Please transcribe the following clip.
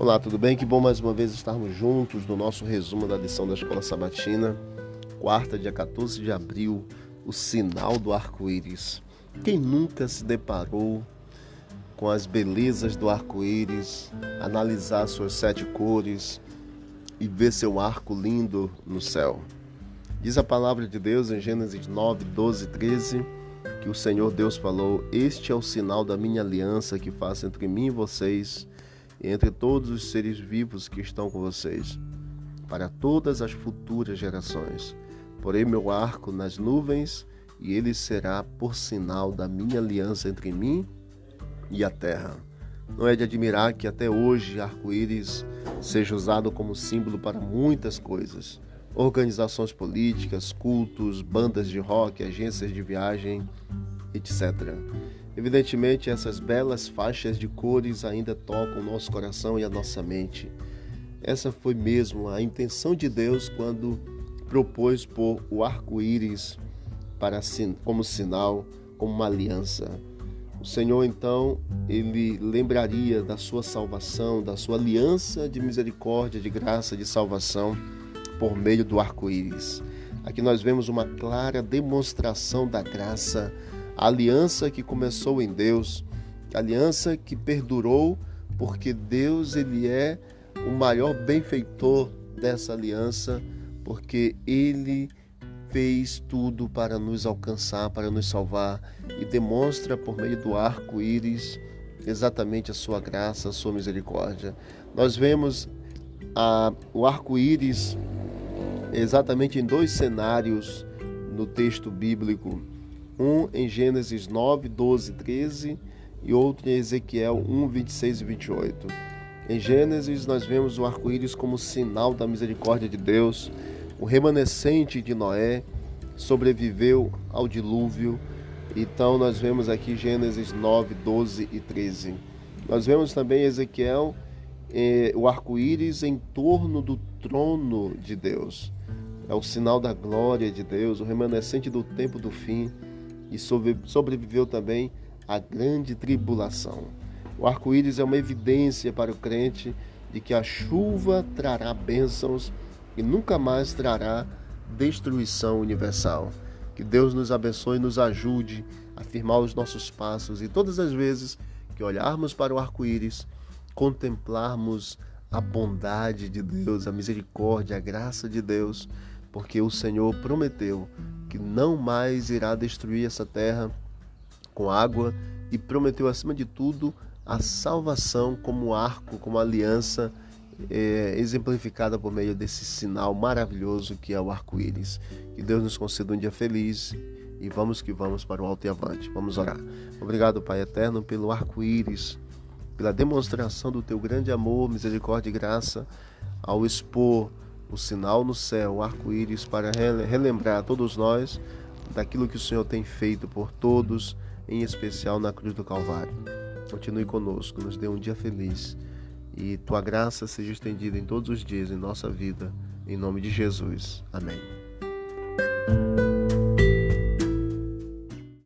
Olá, tudo bem? Que bom mais uma vez estarmos juntos no nosso resumo da lição da Escola Sabatina, quarta, dia 14 de abril, o sinal do arco-íris. Quem nunca se deparou com as belezas do arco-íris, analisar suas sete cores e ver seu arco lindo no céu? Diz a palavra de Deus em Gênesis 9, 12 e 13 que o Senhor Deus falou: Este é o sinal da minha aliança que faço entre mim e vocês entre todos os seres vivos que estão com vocês, para todas as futuras gerações. Porém, meu arco nas nuvens, e ele será por sinal da minha aliança entre mim e a terra. Não é de admirar que até hoje arco-íris seja usado como símbolo para muitas coisas. Organizações políticas, cultos, bandas de rock, agências de viagem, etc. Evidentemente, essas belas faixas de cores ainda tocam o nosso coração e a nossa mente. Essa foi mesmo a intenção de Deus quando propôs pôr o arco-íris para como sinal, como uma aliança. O Senhor então, ele lembraria da sua salvação, da sua aliança de misericórdia, de graça, de salvação por meio do arco-íris. Aqui nós vemos uma clara demonstração da graça a aliança que começou em Deus, a aliança que perdurou, porque Deus ele é o maior benfeitor dessa aliança, porque ele fez tudo para nos alcançar, para nos salvar e demonstra por meio do arco-íris exatamente a sua graça, a sua misericórdia. Nós vemos a, o arco-íris exatamente em dois cenários no texto bíblico um em Gênesis 9, 12 13 e outro em Ezequiel 1, 26 e 28. Em Gênesis, nós vemos o arco-íris como sinal da misericórdia de Deus. O remanescente de Noé sobreviveu ao dilúvio. Então, nós vemos aqui Gênesis 9, 12 e 13. Nós vemos também Ezequiel, eh, o arco-íris em torno do trono de Deus. É o sinal da glória de Deus, o remanescente do tempo do fim e sobreviveu também à grande tribulação. O arco-íris é uma evidência para o crente de que a chuva trará bênçãos e nunca mais trará destruição universal. Que Deus nos abençoe e nos ajude a firmar os nossos passos e todas as vezes que olharmos para o arco-íris, contemplarmos a bondade de Deus, a misericórdia, a graça de Deus, porque o Senhor prometeu que não mais irá destruir essa terra com água e prometeu, acima de tudo, a salvação como arco, como aliança é, exemplificada por meio desse sinal maravilhoso que é o arco-íris. Que Deus nos conceda um dia feliz e vamos que vamos para o alto e avante. Vamos orar. Obrigado, Pai eterno, pelo arco-íris, pela demonstração do teu grande amor, misericórdia e graça ao expor o sinal no céu, o arco-íris, para relembrar a todos nós daquilo que o Senhor tem feito por todos, em especial na cruz do Calvário. Continue conosco, nos dê um dia feliz e tua graça seja estendida em todos os dias em nossa vida, em nome de Jesus. Amém.